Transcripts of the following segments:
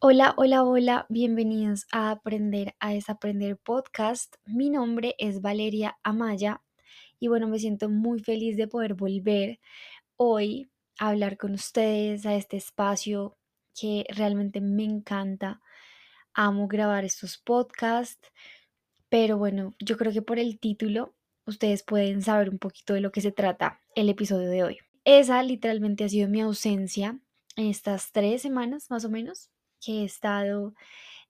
Hola, hola, hola, bienvenidos a Aprender a Desaprender podcast. Mi nombre es Valeria Amaya y bueno, me siento muy feliz de poder volver hoy a hablar con ustedes a este espacio que realmente me encanta. Amo grabar estos podcasts, pero bueno, yo creo que por el título ustedes pueden saber un poquito de lo que se trata el episodio de hoy. Esa literalmente ha sido mi ausencia en estas tres semanas más o menos que he estado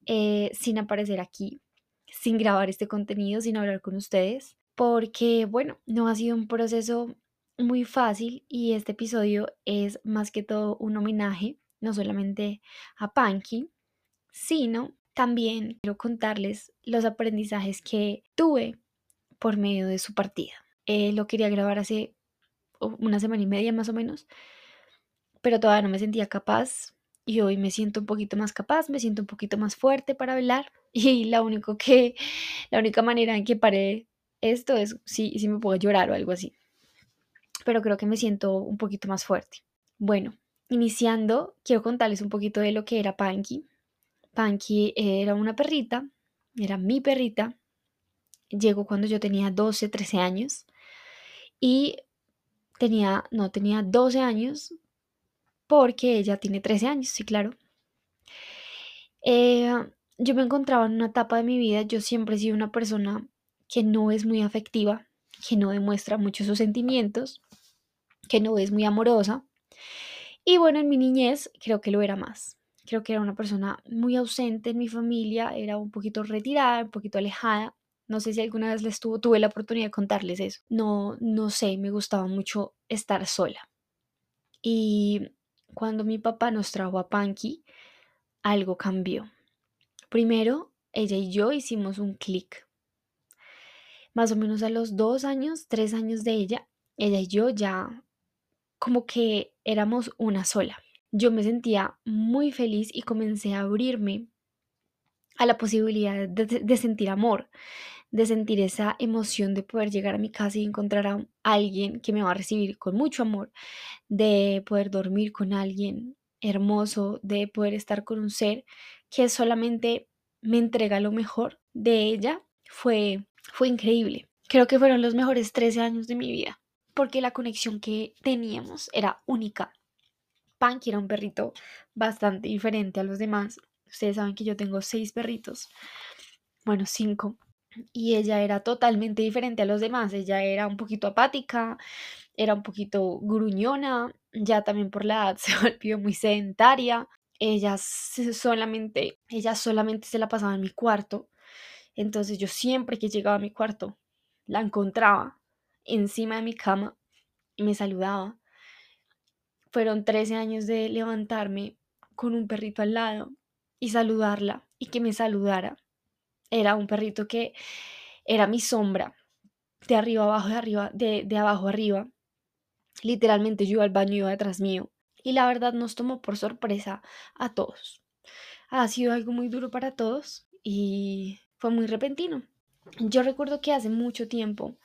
eh, sin aparecer aquí, sin grabar este contenido, sin hablar con ustedes, porque bueno, no ha sido un proceso muy fácil y este episodio es más que todo un homenaje, no solamente a Panky, sino también quiero contarles los aprendizajes que tuve por medio de su partida. Eh, lo quería grabar hace una semana y media más o menos, pero todavía no me sentía capaz y hoy me siento un poquito más capaz, me siento un poquito más fuerte para hablar y la, que, la única manera en que paré esto es si, si me puedo llorar o algo así. Pero creo que me siento un poquito más fuerte. Bueno, iniciando, quiero contarles un poquito de lo que era Panky. Panky era una perrita, era mi perrita. Llegó cuando yo tenía 12, 13 años. Y tenía, no, tenía 12 años porque ella tiene 13 años, sí, claro. Eh, yo me encontraba en una etapa de mi vida, yo siempre he sido una persona que no es muy afectiva, que no demuestra mucho sus sentimientos, que no es muy amorosa. Y bueno, en mi niñez creo que lo era más. Creo que era una persona muy ausente en mi familia, era un poquito retirada, un poquito alejada. No sé si alguna vez les tuve la oportunidad de contarles eso. No, no sé, me gustaba mucho estar sola. Y cuando mi papá nos trajo a Panky, algo cambió. Primero, ella y yo hicimos un clic. Más o menos a los dos años, tres años de ella, ella y yo ya como que éramos una sola. Yo me sentía muy feliz y comencé a abrirme a la posibilidad de, de sentir amor, de sentir esa emoción de poder llegar a mi casa y encontrar a alguien que me va a recibir con mucho amor, de poder dormir con alguien hermoso, de poder estar con un ser que solamente me entrega lo mejor de ella, fue, fue increíble. Creo que fueron los mejores 13 años de mi vida, porque la conexión que teníamos era única. Panky era un perrito bastante diferente a los demás. Ustedes saben que yo tengo seis perritos, bueno, cinco, y ella era totalmente diferente a los demás. Ella era un poquito apática, era un poquito gruñona, ya también por la edad se volvió muy sedentaria. Ella solamente, ella solamente se la pasaba en mi cuarto. Entonces yo siempre que llegaba a mi cuarto la encontraba encima de mi cama y me saludaba. Fueron 13 años de levantarme con un perrito al lado y saludarla y que me saludara era un perrito que era mi sombra, de arriba abajo, de arriba, de, de abajo arriba. Literalmente yo iba al baño, iba detrás mío. Y la verdad nos tomó por sorpresa a todos. Ha sido algo muy duro para todos y fue muy repentino. Yo recuerdo que hace mucho tiempo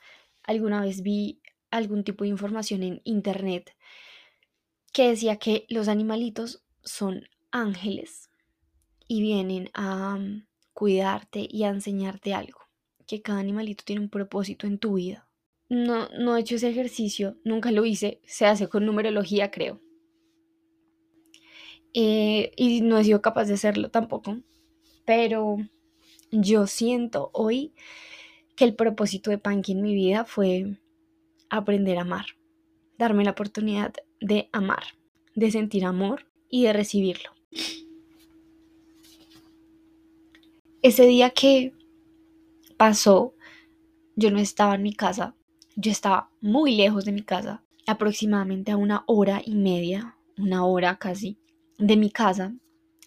alguna vez vi algún tipo de información en internet que decía que los animalitos son ángeles y vienen a cuidarte y a enseñarte algo, que cada animalito tiene un propósito en tu vida. No, no he hecho ese ejercicio, nunca lo hice, se hace con numerología creo. Eh, y no he sido capaz de hacerlo tampoco, pero yo siento hoy que el propósito de Panky en mi vida fue aprender a amar, darme la oportunidad de amar, de sentir amor y de recibirlo. Ese día que pasó, yo no estaba en mi casa, yo estaba muy lejos de mi casa, aproximadamente a una hora y media, una hora casi, de mi casa,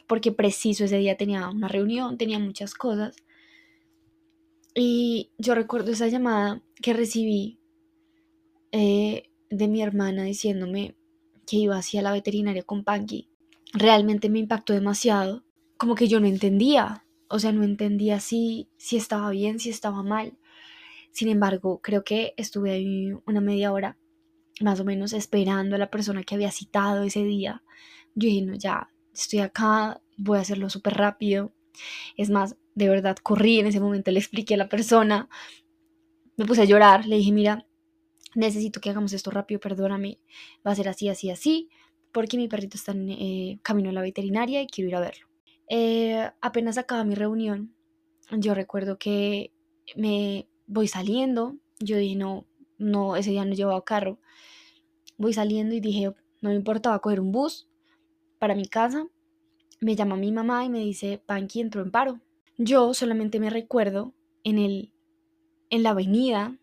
porque preciso ese día tenía una reunión, tenía muchas cosas. Y yo recuerdo esa llamada que recibí eh, de mi hermana diciéndome que iba hacia la veterinaria con Panky. Realmente me impactó demasiado, como que yo no entendía o sea, no entendía si, si estaba bien, si estaba mal. Sin embargo, creo que estuve ahí una media hora, más o menos, esperando a la persona que había citado ese día. Yo dije, no, ya, estoy acá, voy a hacerlo súper rápido. Es más, de verdad, corrí en ese momento, le expliqué a la persona, me puse a llorar, le dije, mira, necesito que hagamos esto rápido, perdóname, va a ser así, así, así, porque mi perrito está en eh, camino a la veterinaria y quiero ir a verlo. Eh, apenas acaba mi reunión, yo recuerdo que me voy saliendo, yo dije, no, no, ese día no llevaba carro, voy saliendo y dije, no me importaba coger un bus para mi casa, me llama mi mamá y me dice, Panky entró en paro. Yo solamente me recuerdo en, el, en la avenida,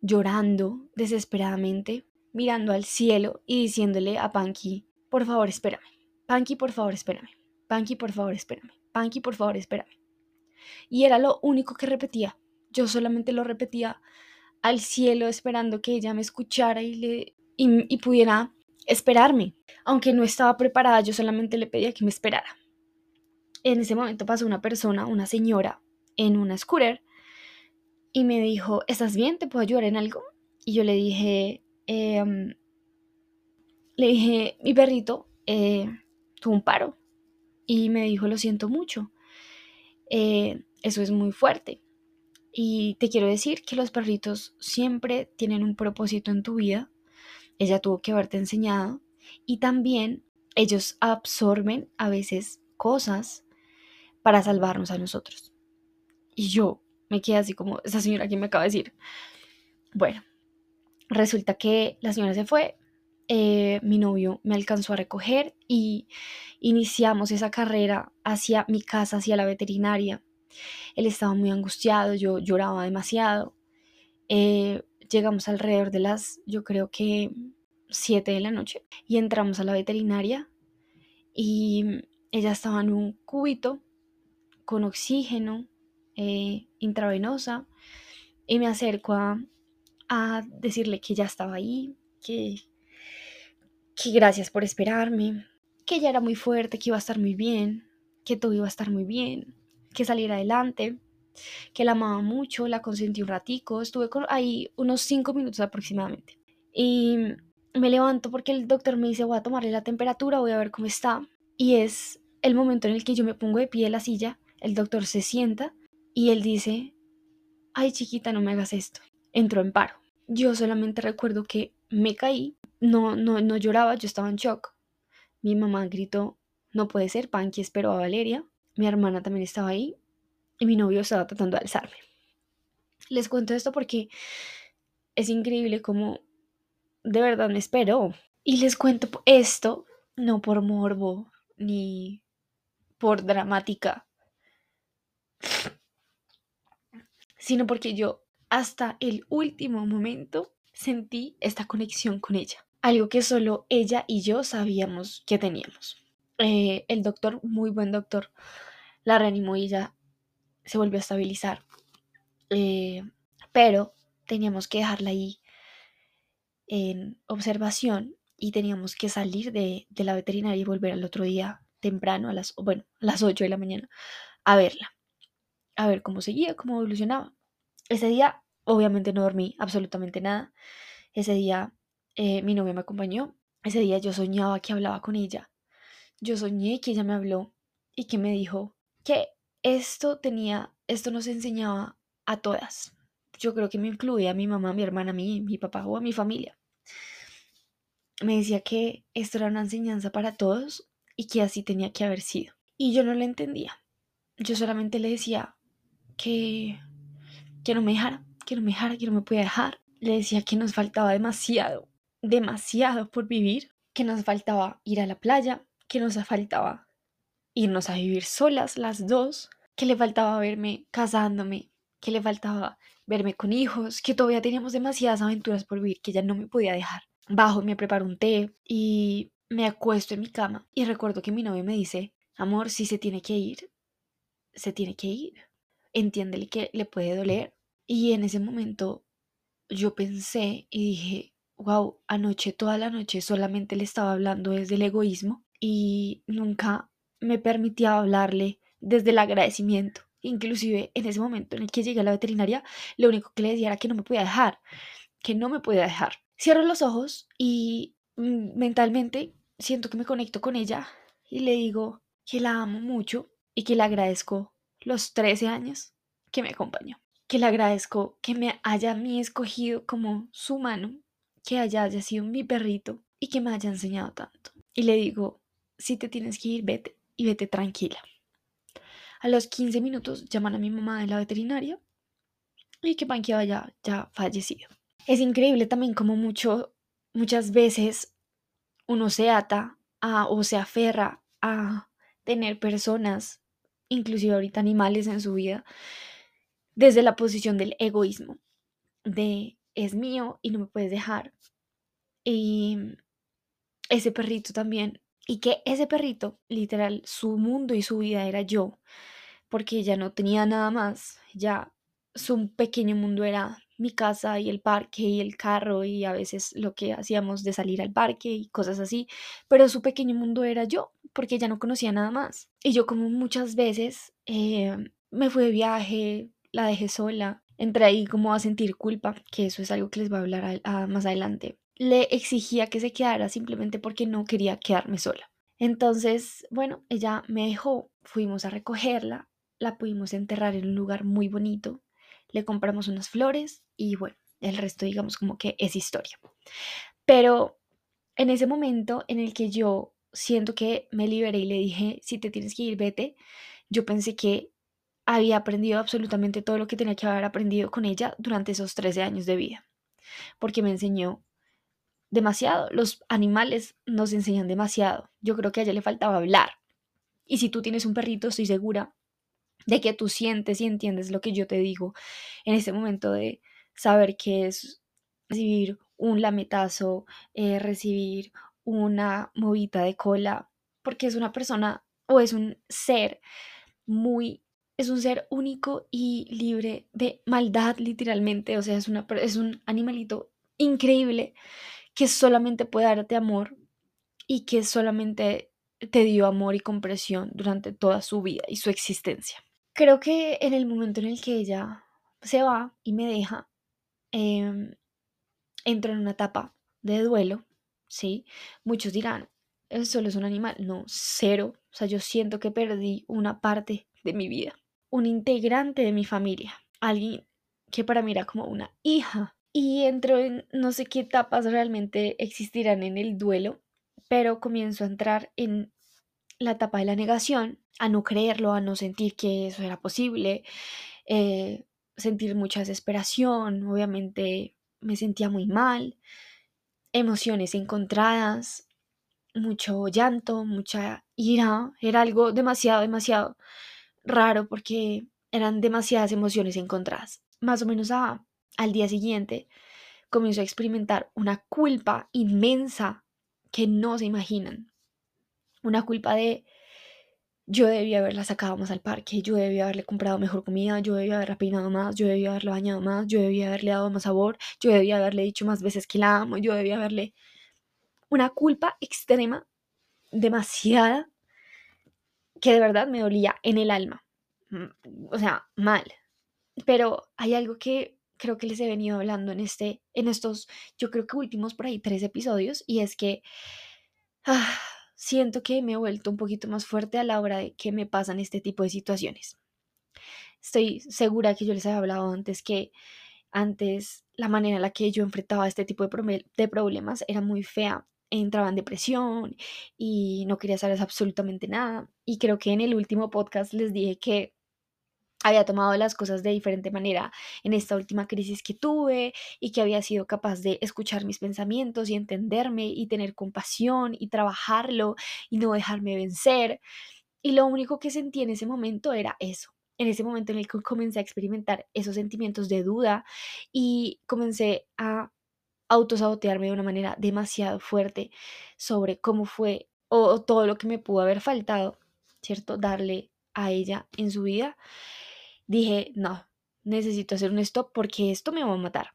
llorando desesperadamente, mirando al cielo y diciéndole a Panky, por favor, espérame. Panky, por favor, espérame. Panky, por favor, espérame. Panky, por favor, espérame. Y era lo único que repetía. Yo solamente lo repetía al cielo esperando que ella me escuchara y, le, y, pudiera esperarme. Aunque no estaba preparada, yo solamente le pedía que me esperara. En ese momento pasó una persona, una señora, en una scooter y me dijo, ¿estás bien? ¿Te puedo ayudar en algo? Y yo le dije, em, le dije, mi perrito eh, tuvo un paro. Y me dijo, lo siento mucho. Eh, eso es muy fuerte. Y te quiero decir que los perritos siempre tienen un propósito en tu vida. Ella tuvo que haberte enseñado. Y también ellos absorben a veces cosas para salvarnos a nosotros. Y yo me quedé así como, esa señora que me acaba de decir. Bueno, resulta que la señora se fue, eh, mi novio me alcanzó a recoger y iniciamos esa carrera hacia mi casa, hacia la veterinaria. Él estaba muy angustiado, yo lloraba demasiado. Eh, llegamos alrededor de las, yo creo que 7 de la noche y entramos a la veterinaria y ella estaba en un cubito con oxígeno eh, intravenosa y me acerco a, a, decirle que ya estaba ahí, que, que gracias por esperarme, que ella era muy fuerte, que iba a estar muy bien, que todo iba a estar muy bien, que saliera adelante, que la amaba mucho, la consentí un ratico, estuve ahí unos cinco minutos aproximadamente. Y me levanto porque el doctor me dice voy a tomarle la temperatura, voy a ver cómo está. Y es el momento en el que yo me pongo de pie de la silla, el doctor se sienta y él dice, ay chiquita, no me hagas esto. Entró en paro. Yo solamente recuerdo que me caí, no, no, no lloraba, yo estaba en shock. Mi mamá gritó, no puede ser, Panky esperó a Valeria. Mi hermana también estaba ahí y mi novio estaba tratando de alzarme. Les cuento esto porque es increíble cómo de verdad me esperó. Y les cuento esto no por morbo ni por dramática, sino porque yo hasta el último momento sentí esta conexión con ella. Algo que solo ella y yo sabíamos que teníamos. Eh, el doctor, muy buen doctor, la reanimó y ella se volvió a estabilizar. Eh, pero teníamos que dejarla ahí en observación y teníamos que salir de, la veterinaria y volver al otro día temprano, a las, bueno, a las 8 de la mañana, a verla, a ver cómo seguía, cómo evolucionaba. Ese día, obviamente, no dormí absolutamente nada. Ese día, eh, mi novia me acompañó. Ese día yo soñaba que hablaba con ella. Yo soñé que ella me habló y que me dijo que esto tenía, esto nos enseñaba a todas. Yo creo que me incluía a mi mamá, a mi hermana, a mí, mi papá o a mi familia me decía que esto era una enseñanza para todos y que así tenía que haber sido. Y yo no lo entendía. Yo solamente le decía que, que no me dejara, que no me dejara, que no me podía dejar. Le decía que nos faltaba demasiado, demasiado por vivir, que nos faltaba ir a la playa, que nos faltaba irnos a vivir solas las dos, que le faltaba verme casándome, que le faltaba verme con hijos, que todavía teníamos demasiadas aventuras por vivir, que ya no me podía dejar bajo, me preparo un té y me acuesto en mi cama y recuerdo que mi novio me dice, amor, si se tiene que ir, se tiene que ir. Entiéndele que le puede doler. Y en ese momento yo pensé y dije, wow, anoche, toda la noche solamente le estaba hablando desde el egoísmo y nunca me permitía hablarle desde el agradecimiento. Inclusive en ese momento en el que llegué a la veterinaria, lo único que le decía era que no me podía dejar, que no me podía dejar. Cierro los ojos y mm, mentalmente siento que me conecto con ella y le digo, que la amo mucho y que le agradezco los 13 años que me acompañó. Que le agradezco que me haya a mí escogido como su mano, que haya, haya sido mi perrito y que me haya enseñado tanto. Y le digo, si te tienes que ir, vete y vete tranquila. A los 15 minutos llaman a mi mamá de la veterinaria y que Panky ya, ya fallecido. Es increíble también como mucho, muchas veces uno se ata a, o se aferra a tener personas, inclusive ahorita animales en su vida, desde la posición del egoísmo, de es mío y no me puedes dejar. Y ese perrito también, y que ese perrito, literal, su mundo y su vida era yo, porque ya no tenía nada más, ya su pequeño mundo era mi casa y el parque y el carro y a veces lo que hacíamos de salir al parque y cosas así, pero su pequeño mundo era yo, porque ya no conocía nada más. Y yo como muchas veces eh, me fui de viaje, la dejé sola, entré ahí como a sentir culpa, que eso es algo que les voy a hablar más adelante. Le exigía que se quedara simplemente porque no quería quedarme sola. Entonces, bueno, ella me dejó, fuimos a recogerla, la pudimos enterrar en un lugar muy bonito, le compramos unas flores y bueno, el resto digamos como que es historia. Pero en ese momento en el que yo siento que me liberé y le dije, si te tienes que ir, vete, yo pensé que había aprendido absolutamente todo lo que tenía que haber aprendido con ella durante esos 13 años de vida, porque me enseñó demasiado. Los animales nos enseñan demasiado. Yo creo que a ella le faltaba hablar. Y si tú tienes un perrito, estoy segura de que tú sientes y entiendes lo que yo te digo en este momento de saber que es recibir un lametazo, eh, recibir una movita de cola, porque es una persona o es un ser muy, es un ser único y libre de maldad literalmente, o sea, es, una, es un animalito increíble que solamente puede darte amor y que solamente te dio amor y compresión durante toda su vida y su existencia. Creo que en el momento en el que ella se va y me deja, em, entro en una etapa de duelo, ¿sí? Muchos dirán, eso solo es un animal. No, cero. O sea, yo siento que perdí una parte de mi vida, un integrante de mi familia, alguien que para mí era como una hija. Y entro en no sé qué etapas realmente existirán en el duelo, pero comienzo a entrar en la etapa de la negación, a no creerlo, a no sentir que eso era posible, eh, sentir mucha desesperación, obviamente me sentía muy mal, emociones encontradas, mucho llanto, mucha ira, era algo demasiado, demasiado raro porque eran demasiadas emociones encontradas. Más o menos al día siguiente comenzó a experimentar una culpa inmensa que no se imaginan una culpa de yo debía haberla sacado más al parque, yo debía haberle comprado mejor comida, yo debía haberla peinado más, yo debía haberla bañado más, yo debía haberle dado más sabor, yo debía haberle dicho más veces que la amo, yo debía haberle... Una culpa extrema, demasiada, que de verdad me dolía en el alma. Mm, o sea, mal. Pero hay algo que creo que les he venido hablando en este, en estos, yo creo que últimos por ahí tres episodios, y es que... Ah, siento que me he vuelto un poquito más fuerte a la hora de que me pasan este tipo de situaciones. Estoy segura que yo les había hablado antes que antes la manera en la que yo enfrentaba este tipo de, de problemas era muy fea. Entraba en depresión y no quería saber absolutamente nada. Y creo que en el último podcast les dije que había tomado las cosas de diferente manera en esta última crisis que tuve y que había sido capaz de escuchar mis pensamientos y entenderme y tener compasión y trabajarlo y no dejarme vencer. Y lo único que sentí en ese momento era eso. En ese momento en el que comencé a experimentar esos sentimientos de duda y comencé a autosabotearme de una manera demasiado fuerte sobre cómo fue o todo lo que me pudo haber faltado, ¿cierto? Darle a ella en su vida dije, no, necesito hacer un stop porque esto me va a matar.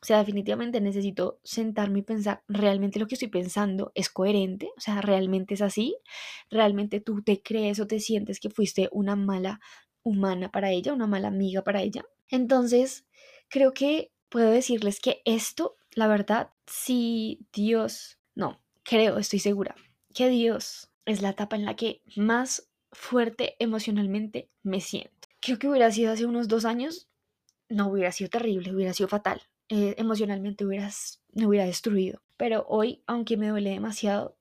O sea, definitivamente necesito sentarme y pensar, ¿realmente lo que estoy pensando es coherente? O sea, ¿realmente es así? ¿Realmente tú te crees o te sientes que fuiste una mala humana para ella, una mala amiga para ella? Entonces, creo que puedo decirles que esto, la verdad, si Dios, no, creo, estoy segura, que Dios es la etapa en la que más fuerte emocionalmente me siento. Creo que hubiera sido hace unos dos años, no hubiera sido terrible, hubiera sido fatal. Eh, emocionalmente hubieras, me hubiera destruido. Pero hoy, aunque me duele demasiado,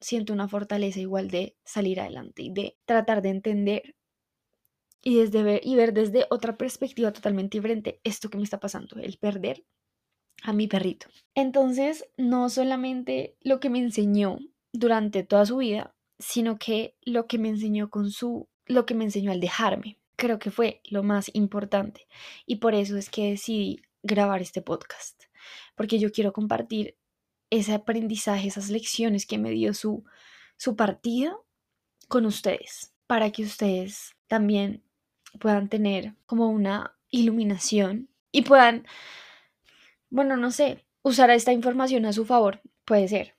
siento una fortaleza igual de salir adelante y de tratar de entender y, desde ver, y ver desde otra perspectiva totalmente diferente esto que me está pasando, el perder a mi perrito. Entonces, no solamente lo que me enseñó durante toda su vida, sino que lo que me enseñó con su, lo que me enseñó al dejarme, creo que fue lo más importante. Y por eso es que decidí grabar este podcast, porque yo quiero compartir ese aprendizaje, esas lecciones que me dio su, su partida con ustedes, para que ustedes también puedan tener como una iluminación y puedan, bueno, no sé, usar esta información a su favor, puede ser.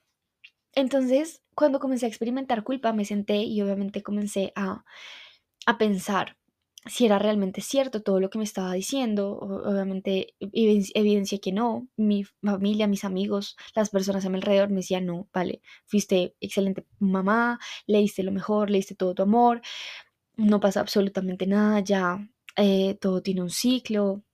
Entonces, cuando comencé a experimentar culpa, me senté y obviamente comencé a, a pensar si era realmente cierto todo lo que me estaba diciendo. Obviamente evidencia que no. Mi familia, mis amigos, las personas a mi alrededor me decían, no, vale, fuiste excelente mamá, leíste lo mejor, leíste todo tu amor, no pasa absolutamente nada, ya eh, todo tiene un ciclo,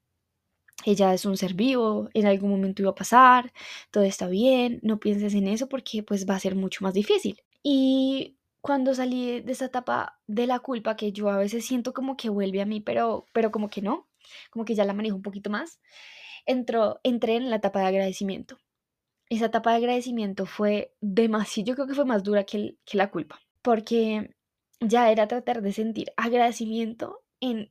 ella es un ser vivo, en algún momento iba a pasar, todo está bien, no pienses en eso porque pues va a ser mucho más difícil. Y cuando salí de esa etapa de la culpa que yo a veces siento como que vuelve a mí, pero, pero como que no, como que ya la manejo un poquito más, entró, entré en la etapa de agradecimiento. Esa etapa de agradecimiento fue demasiado, yo creo que fue más dura que, que la culpa, porque ya era tratar de sentir agradecimiento en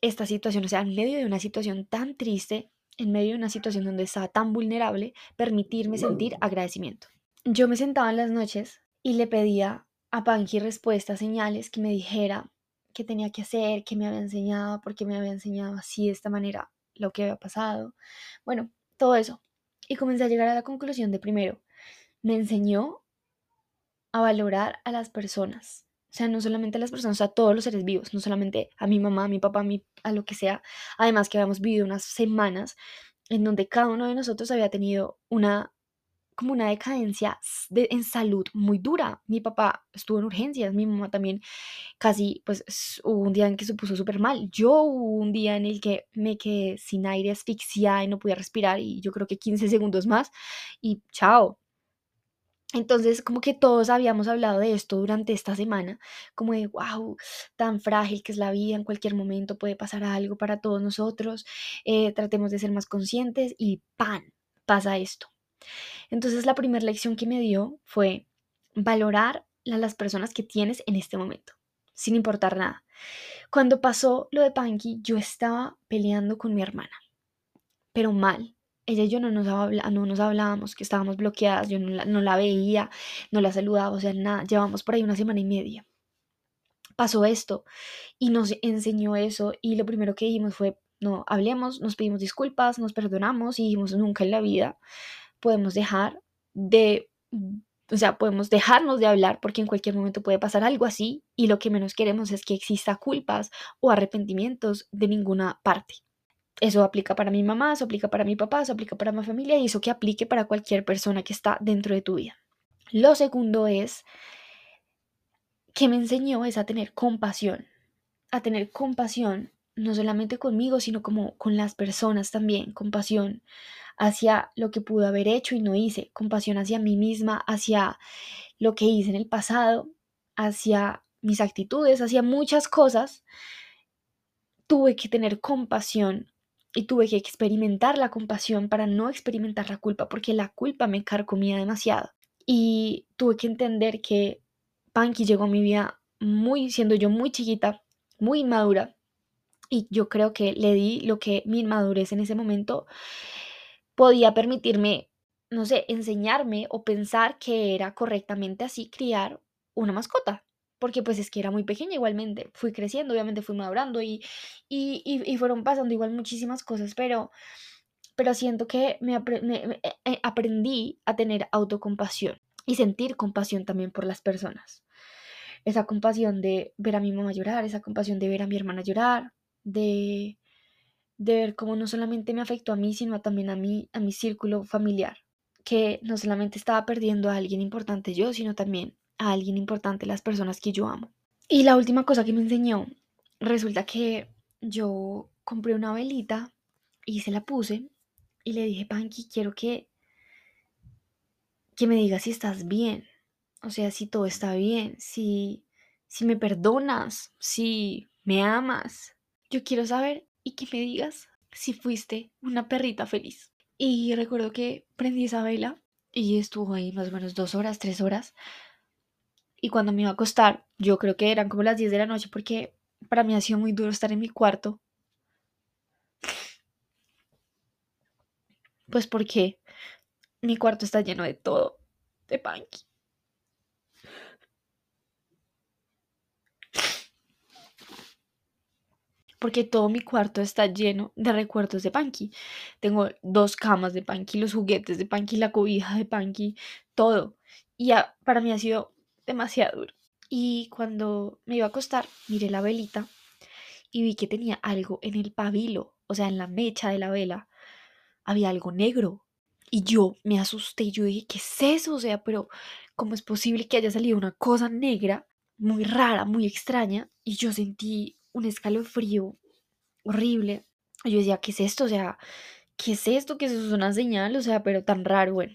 esta situación, o sea, en medio de una situación tan triste, en medio de una situación donde estaba tan vulnerable, permitirme sentir agradecimiento. Yo me sentaba en las noches y le pedía a Panky respuestas, señales que me dijera qué tenía que hacer, qué me había enseñado, por qué me había enseñado así de esta manera lo que había pasado. Bueno, todo eso. Y comencé a llegar a la conclusión de primero, me enseñó a valorar a las personas, o sea, no solamente a las personas, a todos los seres vivos, no solamente a mi mamá, a mi papá, a, mi, a lo que sea. Además que habíamos vivido unas semanas en donde cada uno de nosotros había tenido una como una decadencia de, en salud muy dura. Mi papá estuvo en urgencias, mi mamá también casi, pues hubo un día en que se puso súper mal. Yo hubo un día en el que me quedé sin aire, asfixiada y no podía respirar y yo creo que 15 segundos más y chao. Entonces, como que todos habíamos hablado de esto durante esta semana, como de, wow, tan frágil que es la vida, en cualquier momento puede pasar algo para todos nosotros, eh, tratemos de ser más conscientes y ¡pan! pasa esto. Entonces, la primera lección que me dio fue valorar a las personas que tienes en este momento, sin importar nada. Cuando pasó lo de Panky, yo estaba peleando con mi hermana, pero mal, ella y yo no nos, no nos hablábamos, que estábamos bloqueadas, yo no la, no la veía, no la saludaba, o sea, nada, llevamos por ahí una semana y media. Pasó esto y nos enseñó eso y lo primero que dijimos fue, no, hablemos, nos pedimos disculpas, nos perdonamos y dijimos, nunca en la vida podemos dejar de, o sea, podemos dejarnos de hablar porque en cualquier momento puede pasar algo así y lo que menos queremos es que exista culpas o arrepentimientos de ninguna parte. Eso aplica para mi mamá, eso aplica para mi papá, eso aplica para mi familia y eso que aplique para cualquier persona que está dentro de tu vida. Lo segundo es que me enseñó es a tener compasión, a tener compasión no solamente conmigo, sino como con las personas también, compasión hacia lo que pude haber hecho y no hice, compasión hacia mí misma, hacia lo que hice en el pasado, hacia mis actitudes, hacia muchas cosas. Tuve que tener compasión y tuve que experimentar la compasión para no experimentar la culpa, porque la culpa me carcomía demasiado. Y tuve que entender que Panky llegó a mi vida muy, siendo yo muy chiquita, muy inmadura, y yo creo que le di lo que mi inmadurez en ese momento podía permitirme, no sé, enseñarme o pensar que era correctamente así criar una mascota porque pues es que era muy pequeña igualmente, fui creciendo, obviamente fui madurando y, y, y, fueron pasando igual muchísimas cosas, pero, pero siento que me, eh, eh, aprendí a tener autocompasión y sentir compasión también por las personas. Esa compasión de ver a mi mamá llorar, esa compasión de ver a mi hermana llorar, de, de ver cómo no solamente me afectó a mí, sino también a mí, a mi círculo familiar, que no solamente estaba perdiendo a alguien importante yo, sino también a alguien importante, las personas que yo amo. Y la última cosa que me enseñó, resulta que yo compré una velita y se la puse y le dije, Panky, quiero que, que me digas si estás bien. O sea, si todo está bien, si, si me perdonas, si me amas. Yo quiero saber y que me digas si fuiste una perrita feliz. Y recuerdo que prendí esa vela y estuvo ahí más o menos dos horas, tres horas. Y cuando me iba a acostar, yo creo que eran como las 10 de la noche porque para mí ha sido muy duro estar en mi cuarto. Pues porque mi cuarto está lleno de todo, de Panky. porque todo mi cuarto está lleno de recuerdos de Panky. Tengo dos camas de Panky, los juguetes de Panky, la cobija de Panky, todo. Y para mí ha sido demasiado duro. Y cuando me iba a acostar, miré la velita y vi que tenía algo en el pabilo, o sea, en la mecha de la vela, había algo negro. Y yo me asusté, yo dije, ¿qué es eso? O sea, pero ¿cómo es posible que haya salido una cosa negra, muy rara, muy extraña? Y yo sentí un escalofrío horrible. Yo decía, ¿qué es esto? O sea, ¿qué es esto? ¿Qué es eso? Es una señal, o sea, pero tan raro, bueno.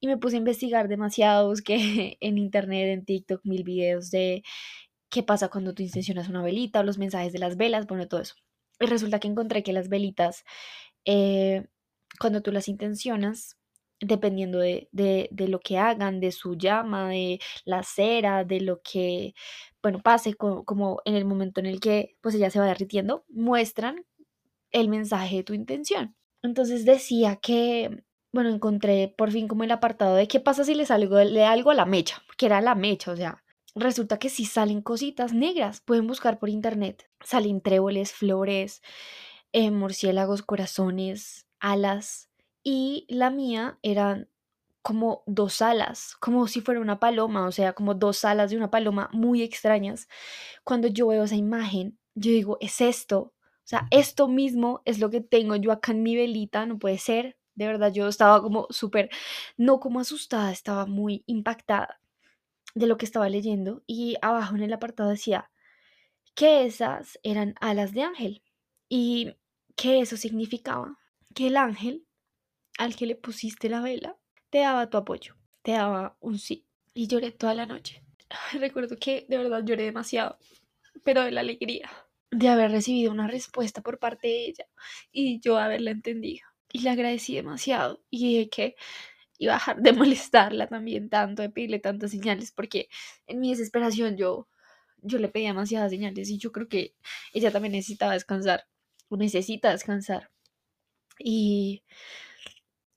Y me puse a investigar demasiado, que en internet, en TikTok, mil videos de qué pasa cuando tú intencionas una velita, o los mensajes de las velas, bueno, todo eso. Y resulta que encontré que las velitas, eh, cuando tú las intencionas, dependiendo de, de, lo que hagan, de su llama, de la cera, de lo que, bueno, pase como, en el momento en el que pues ella se va derritiendo, muestran el mensaje de tu intención. Entonces decía que, bueno, encontré por fin como el apartado de qué pasa si le salgo de algo a la mecha, que era la mecha, o sea, resulta que si salen cositas negras, pueden buscar por internet, salen tréboles, flores, eh, murciélagos, corazones, alas, y la mía eran como dos alas, como si fuera una paloma, o sea, como dos alas de una paloma muy extrañas. Cuando yo veo esa imagen, yo digo, es esto, o sea, esto mismo es lo que tengo yo acá en mi velita, no puede ser. De verdad, yo estaba como súper, no como asustada, estaba muy impactada de lo que estaba leyendo y abajo en el apartado decía que esas eran alas de ángel y que eso significaba que el ángel al que le pusiste la vela te daba tu apoyo, te daba un sí. Y lloré toda la noche. Recuerdo que de verdad lloré demasiado, pero de la alegría de haber recibido una respuesta por parte de ella y yo haberla entendido. Y le agradecí demasiado y dije que iba a dejar de molestarla también tanto, de pedirle tantas señales, porque en mi desesperación yo, yo le pedía demasiadas señales y yo creo que ella también necesitaba descansar, o necesita descansar. Y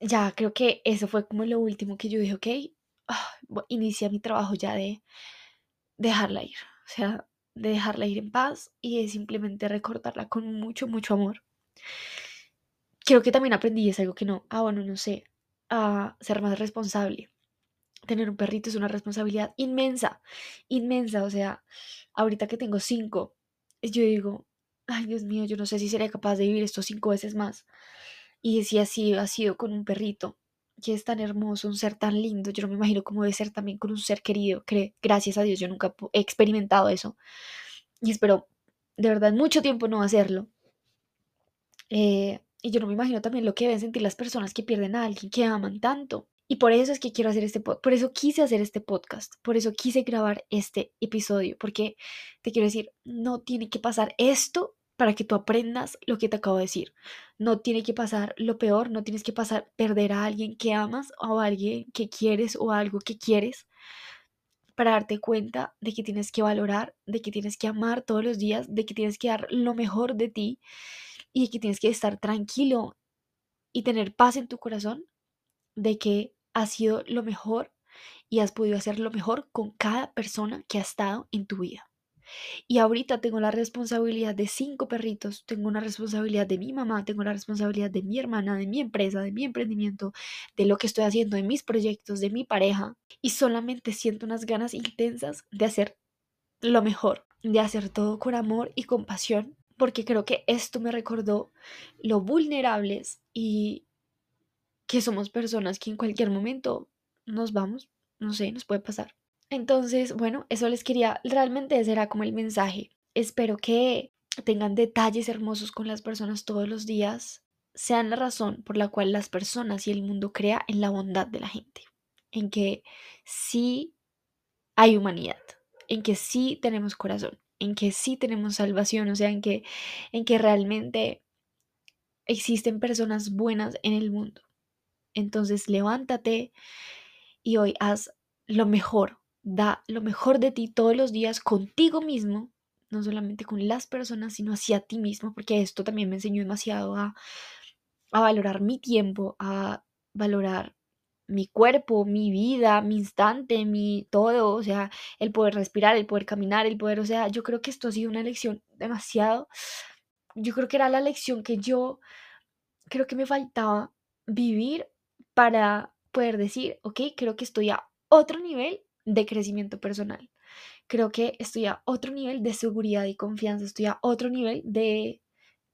ya creo que eso fue como lo último que yo dije, ok, ah, inicia mi trabajo ya de dejarla ir, o sea, de dejarla ir en paz y de simplemente recordarla con mucho, mucho amor. Creo que también aprendí, es algo que no, ah, bueno, no sé, a ser más responsable. Tener un perrito es una responsabilidad inmensa, inmensa, o sea, ahorita que tengo cinco, yo digo, ay Dios mío, yo no sé si seré capaz de vivir estos cinco veces más. Y si así ha sido con un perrito, que es tan hermoso, un ser tan lindo, yo no me imagino cómo debe ser también con un ser querido, que gracias a Dios yo nunca he experimentado eso. Y espero de verdad mucho tiempo no hacerlo. Eh, y yo no me imagino también lo que deben sentir las personas que pierden a alguien que aman tanto. Y por eso es que quiero hacer este por eso quise hacer este podcast, por eso quise grabar este episodio, porque te quiero decir, no tiene que pasar esto para que tú aprendas lo que te acabo de decir. No tiene que pasar lo peor, no tienes que pasar perder a alguien que amas o a alguien que quieres o algo que quieres para darte cuenta de que tienes que valorar, de que tienes que amar todos los días, de que tienes que dar lo mejor de ti y que tienes que estar tranquilo y tener paz en tu corazón de que has sido lo mejor y has podido hacer lo mejor con cada persona que ha estado en tu vida. Y ahorita tengo la responsabilidad de cinco perritos, tengo una responsabilidad de mi mamá, tengo la responsabilidad de mi hermana, de mi empresa, de mi emprendimiento, de lo que estoy haciendo, de mis proyectos, de mi pareja. Y solamente siento unas ganas intensas de hacer lo mejor, de hacer todo con amor y compasión, porque creo que esto me recordó lo vulnerables y que somos personas que en cualquier momento nos vamos, no sé, nos puede pasar. Entonces, bueno, eso les quería, realmente ese era como el mensaje. Espero que tengan detalles hermosos con las personas todos los días, sean la razón por la cual las personas y el mundo crea en la bondad de la gente, en que sí hay humanidad, en que sí tenemos corazón, en que sí tenemos salvación, o sea, en que, en que realmente existen personas buenas en el mundo. Entonces levántate y hoy haz lo mejor, da lo mejor de ti todos los días contigo mismo, no solamente con las personas, sino hacia ti mismo, porque esto también me enseñó demasiado a, a valorar mi tiempo, a valorar mi cuerpo, mi vida, mi instante, mi todo, o sea, el poder respirar, el poder caminar, el poder, o sea, yo creo que esto ha sido una lección demasiado, yo creo que era la lección que yo creo que me faltaba vivir para poder decir, ok, creo que estoy a otro nivel de crecimiento personal. Creo que estoy a otro nivel de seguridad y confianza, estoy a otro nivel de,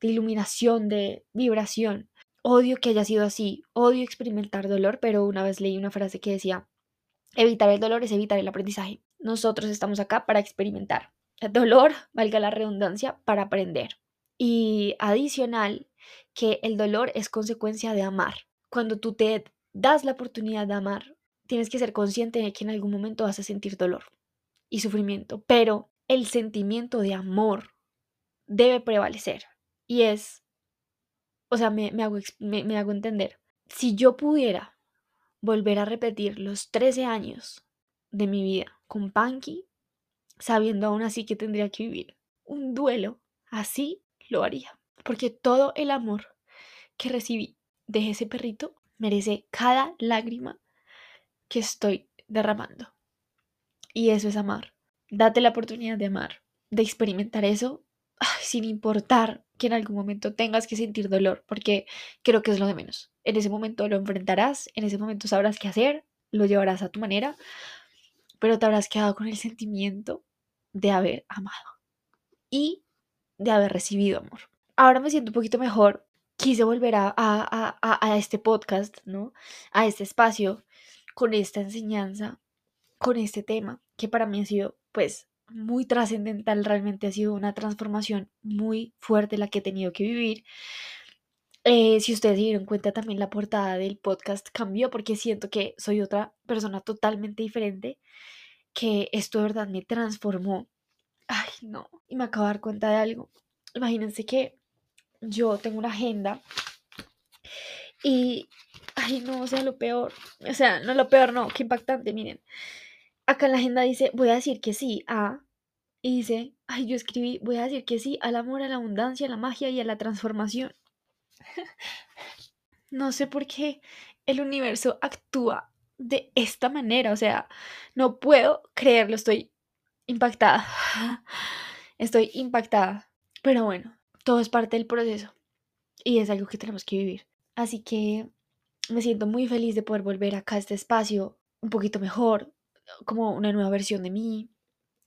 de iluminación, de vibración. Odio que haya sido así, odio experimentar dolor, pero una vez leí una frase que decía, evitar el dolor es evitar el aprendizaje. Nosotros estamos acá para experimentar. El dolor, valga la redundancia, para aprender. Y adicional, que el dolor es consecuencia de amar. Cuando tú te das la oportunidad de amar, tienes que ser consciente de que en algún momento vas a sentir dolor y sufrimiento, pero el sentimiento de amor debe prevalecer. Y es o sea, me, hago, me, hago entender. Si yo pudiera volver a repetir los 13 años de mi vida con Panky, sabiendo aún así que tendría que vivir un duelo, así lo haría. Porque todo el amor que recibí de ese perrito merece cada lágrima que estoy derramando. Y eso es amar. Date la oportunidad de amar, de experimentar eso sin importar que en algún momento tengas que sentir dolor, porque creo que es lo de menos. En ese momento lo enfrentarás, en ese momento sabrás qué hacer, lo llevarás a tu manera, pero te habrás quedado con el sentimiento de haber amado y de haber recibido amor. Ahora me siento un poquito mejor. Quise volver a, a, a, a este podcast, ¿no? A este espacio, con esta enseñanza, con este tema, que para mí ha sido, pues, muy trascendental, realmente ha sido una transformación muy fuerte la que he tenido que vivir. Eh, si ustedes se dieron cuenta, también la portada del podcast cambió porque siento que soy otra persona totalmente diferente, que esto de verdad me transformó. Ay, no, y me acabo de dar cuenta de algo. Imagínense que yo tengo una agenda y, ay, no, o sea, lo peor, o sea, no lo peor, no, qué impactante, miren acá en la agenda dice, voy a decir que sí a, y dice, ay, yo escribí, voy a decir que sí al amor, a la abundancia, a la magia y a la transformación. no sé por qué el universo actúa de esta manera, o sea, no puedo creerlo, estoy impactada. Estoy impactada. Pero bueno, todo es parte del proceso y es algo que tenemos que vivir. Así que me siento muy feliz de poder volver acá a este espacio un poquito mejor, como una nueva versión de mí,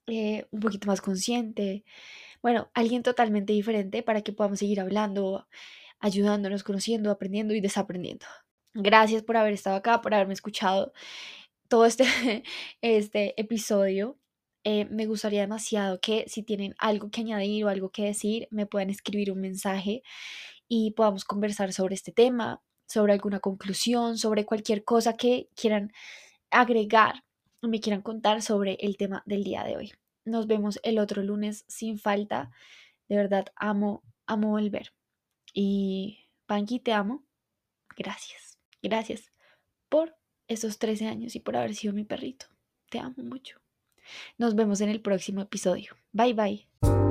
eh, un poquito más consciente. Bueno, alguien totalmente diferente para que podamos seguir hablando, ayudándonos, conociendo, aprendiendo y desaprendiendo. Gracias por haber estado acá, por haberme escuchado todo este, este episodio. Eh, me gustaría demasiado que si tienen algo que añadir o algo que decir, me puedan escribir un mensaje y podamos conversar sobre este tema, sobre alguna conclusión, sobre cualquier cosa que quieran agregar me quieran contar sobre el tema del día de hoy. Nos vemos el otro lunes sin falta. De verdad, amo, amo volver. Y Panky, te amo. Gracias. Gracias por esos 13 años y por haber sido mi perrito. Te amo mucho. Nos vemos en el próximo episodio. Bye bye.